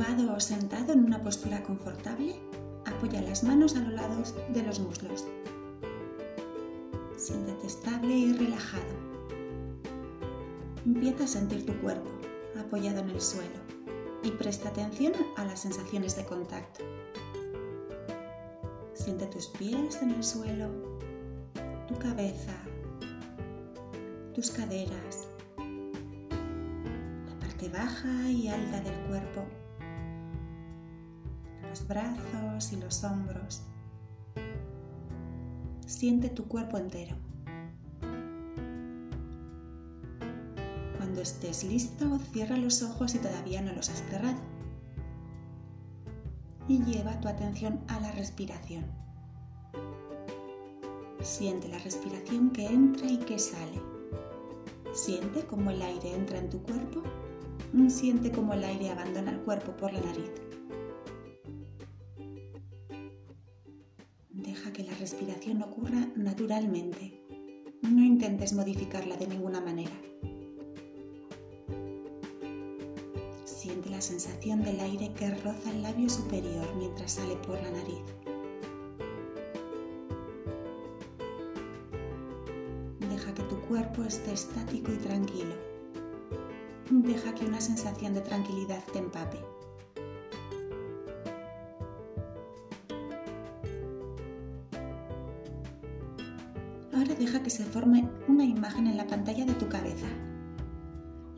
Tumbado o sentado en una postura confortable, apoya las manos a los lados de los muslos. Siéntete estable y relajado. Empieza a sentir tu cuerpo apoyado en el suelo y presta atención a las sensaciones de contacto. Siente tus pies en el suelo, tu cabeza, tus caderas, la parte baja y alta del cuerpo, brazos y los hombros. Siente tu cuerpo entero. Cuando estés listo, cierra los ojos si todavía no los has cerrado. Y lleva tu atención a la respiración. Siente la respiración que entra y que sale. Siente cómo el aire entra en tu cuerpo. Siente cómo el aire abandona el cuerpo por la nariz. Deja que la respiración ocurra naturalmente. No intentes modificarla de ninguna manera. Siente la sensación del aire que roza el labio superior mientras sale por la nariz. Deja que tu cuerpo esté estático y tranquilo. Deja que una sensación de tranquilidad te empape. Ahora deja que se forme una imagen en la pantalla de tu cabeza.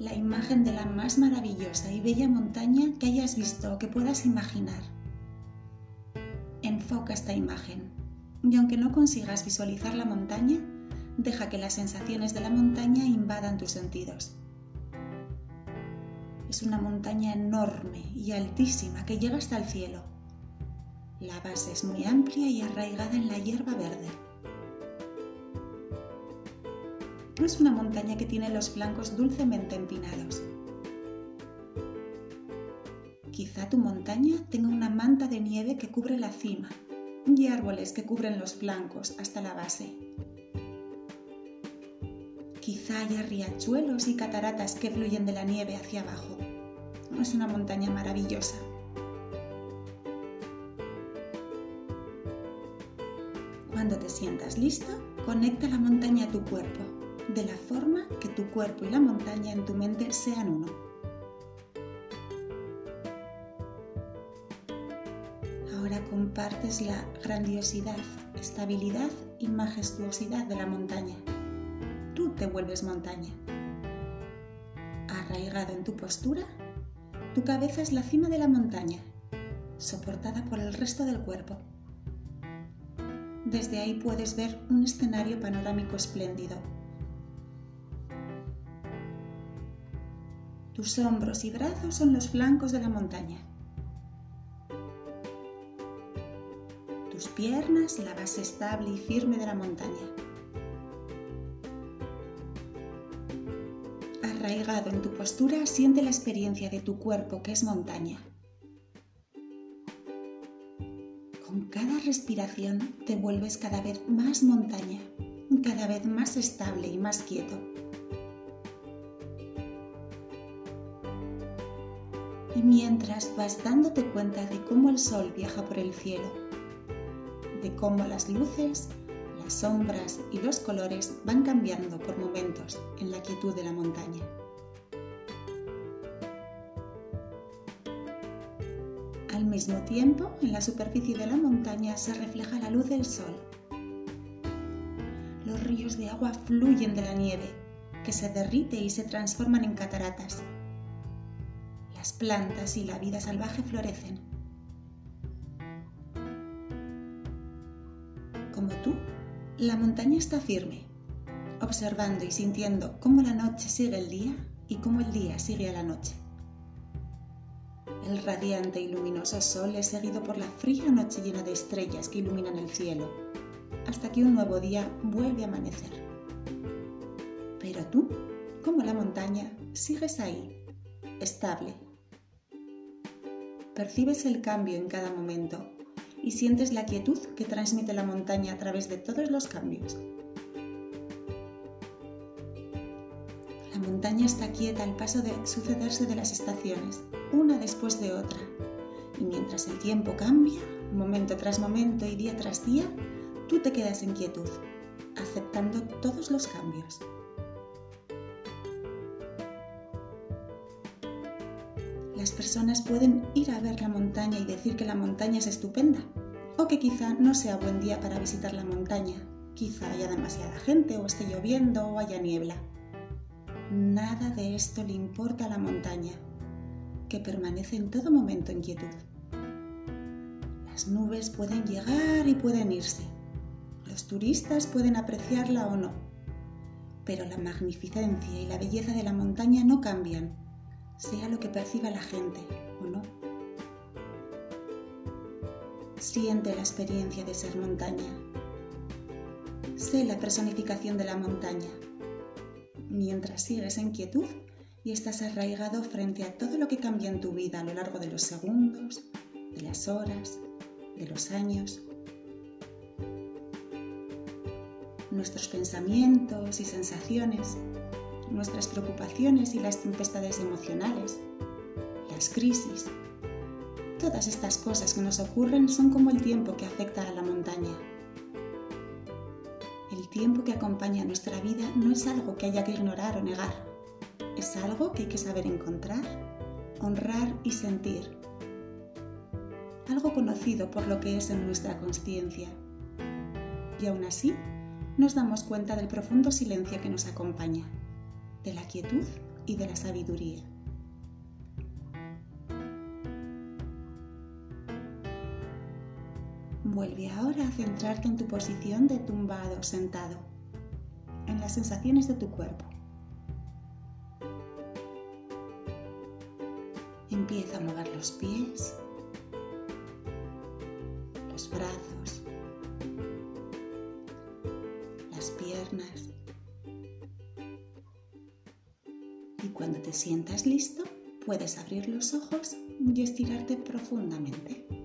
La imagen de la más maravillosa y bella montaña que hayas visto o que puedas imaginar. Enfoca esta imagen y aunque no consigas visualizar la montaña, deja que las sensaciones de la montaña invadan tus sentidos. Es una montaña enorme y altísima que llega hasta el cielo. La base es muy amplia y arraigada en la hierba verde. Es una montaña que tiene los flancos dulcemente empinados. Quizá tu montaña tenga una manta de nieve que cubre la cima y árboles que cubren los flancos hasta la base. Quizá haya riachuelos y cataratas que fluyen de la nieve hacia abajo. Es una montaña maravillosa. Cuando te sientas listo, conecta la montaña a tu cuerpo, de la forma que tu cuerpo y la montaña en tu mente sean uno. Ahora compartes la grandiosidad, estabilidad y majestuosidad de la montaña. Tú te vuelves montaña. Arraigado en tu postura, tu cabeza es la cima de la montaña, soportada por el resto del cuerpo. Desde ahí puedes ver un escenario panorámico espléndido. Tus hombros y brazos son los flancos de la montaña. Tus piernas, la base estable y firme de la montaña. Arraigado en tu postura, siente la experiencia de tu cuerpo que es montaña. Con cada respiración te vuelves cada vez más montaña, cada vez más estable y más quieto. Mientras vas dándote cuenta de cómo el sol viaja por el cielo, de cómo las luces, las sombras y los colores van cambiando por momentos en la quietud de la montaña. Al mismo tiempo, en la superficie de la montaña se refleja la luz del sol. Los ríos de agua fluyen de la nieve, que se derrite y se transforman en cataratas. Las plantas y la vida salvaje florecen. Como tú, la montaña está firme, observando y sintiendo cómo la noche sigue el día y cómo el día sigue a la noche. El radiante y luminoso sol es seguido por la fría noche llena de estrellas que iluminan el cielo, hasta que un nuevo día vuelve a amanecer. Pero tú, como la montaña, sigues ahí, estable. Percibes el cambio en cada momento y sientes la quietud que transmite la montaña a través de todos los cambios. La montaña está quieta al paso de sucederse de las estaciones, una después de otra. Y mientras el tiempo cambia, momento tras momento y día tras día, tú te quedas en quietud, aceptando todos los cambios. Las personas pueden ir a ver la montaña y decir que la montaña es estupenda, o que quizá no sea buen día para visitar la montaña, quizá haya demasiada gente o esté lloviendo o haya niebla. Nada de esto le importa a la montaña, que permanece en todo momento en quietud. Las nubes pueden llegar y pueden irse. Los turistas pueden apreciarla o no. Pero la magnificencia y la belleza de la montaña no cambian, sea lo que perciba la gente o no. Siente la experiencia de ser montaña. Sé la personificación de la montaña mientras sigues en quietud y estás arraigado frente a todo lo que cambia en tu vida a lo largo de los segundos, de las horas, de los años. Nuestros pensamientos y sensaciones, nuestras preocupaciones y las tempestades emocionales, las crisis. Todas estas cosas que nos ocurren son como el tiempo que afecta a la montaña el tiempo que acompaña nuestra vida no es algo que haya que ignorar o negar. Es algo que hay que saber encontrar, honrar y sentir. Algo conocido por lo que es en nuestra conciencia. Y aún así, nos damos cuenta del profundo silencio que nos acompaña, de la quietud y de la sabiduría. Vuelve ahora a centrarte en tu posición de tumbado o sentado, en las sensaciones de tu cuerpo. Empieza a mover los pies, cuando te sientas listo, puedes abrir los ojos y estirarte profundamente.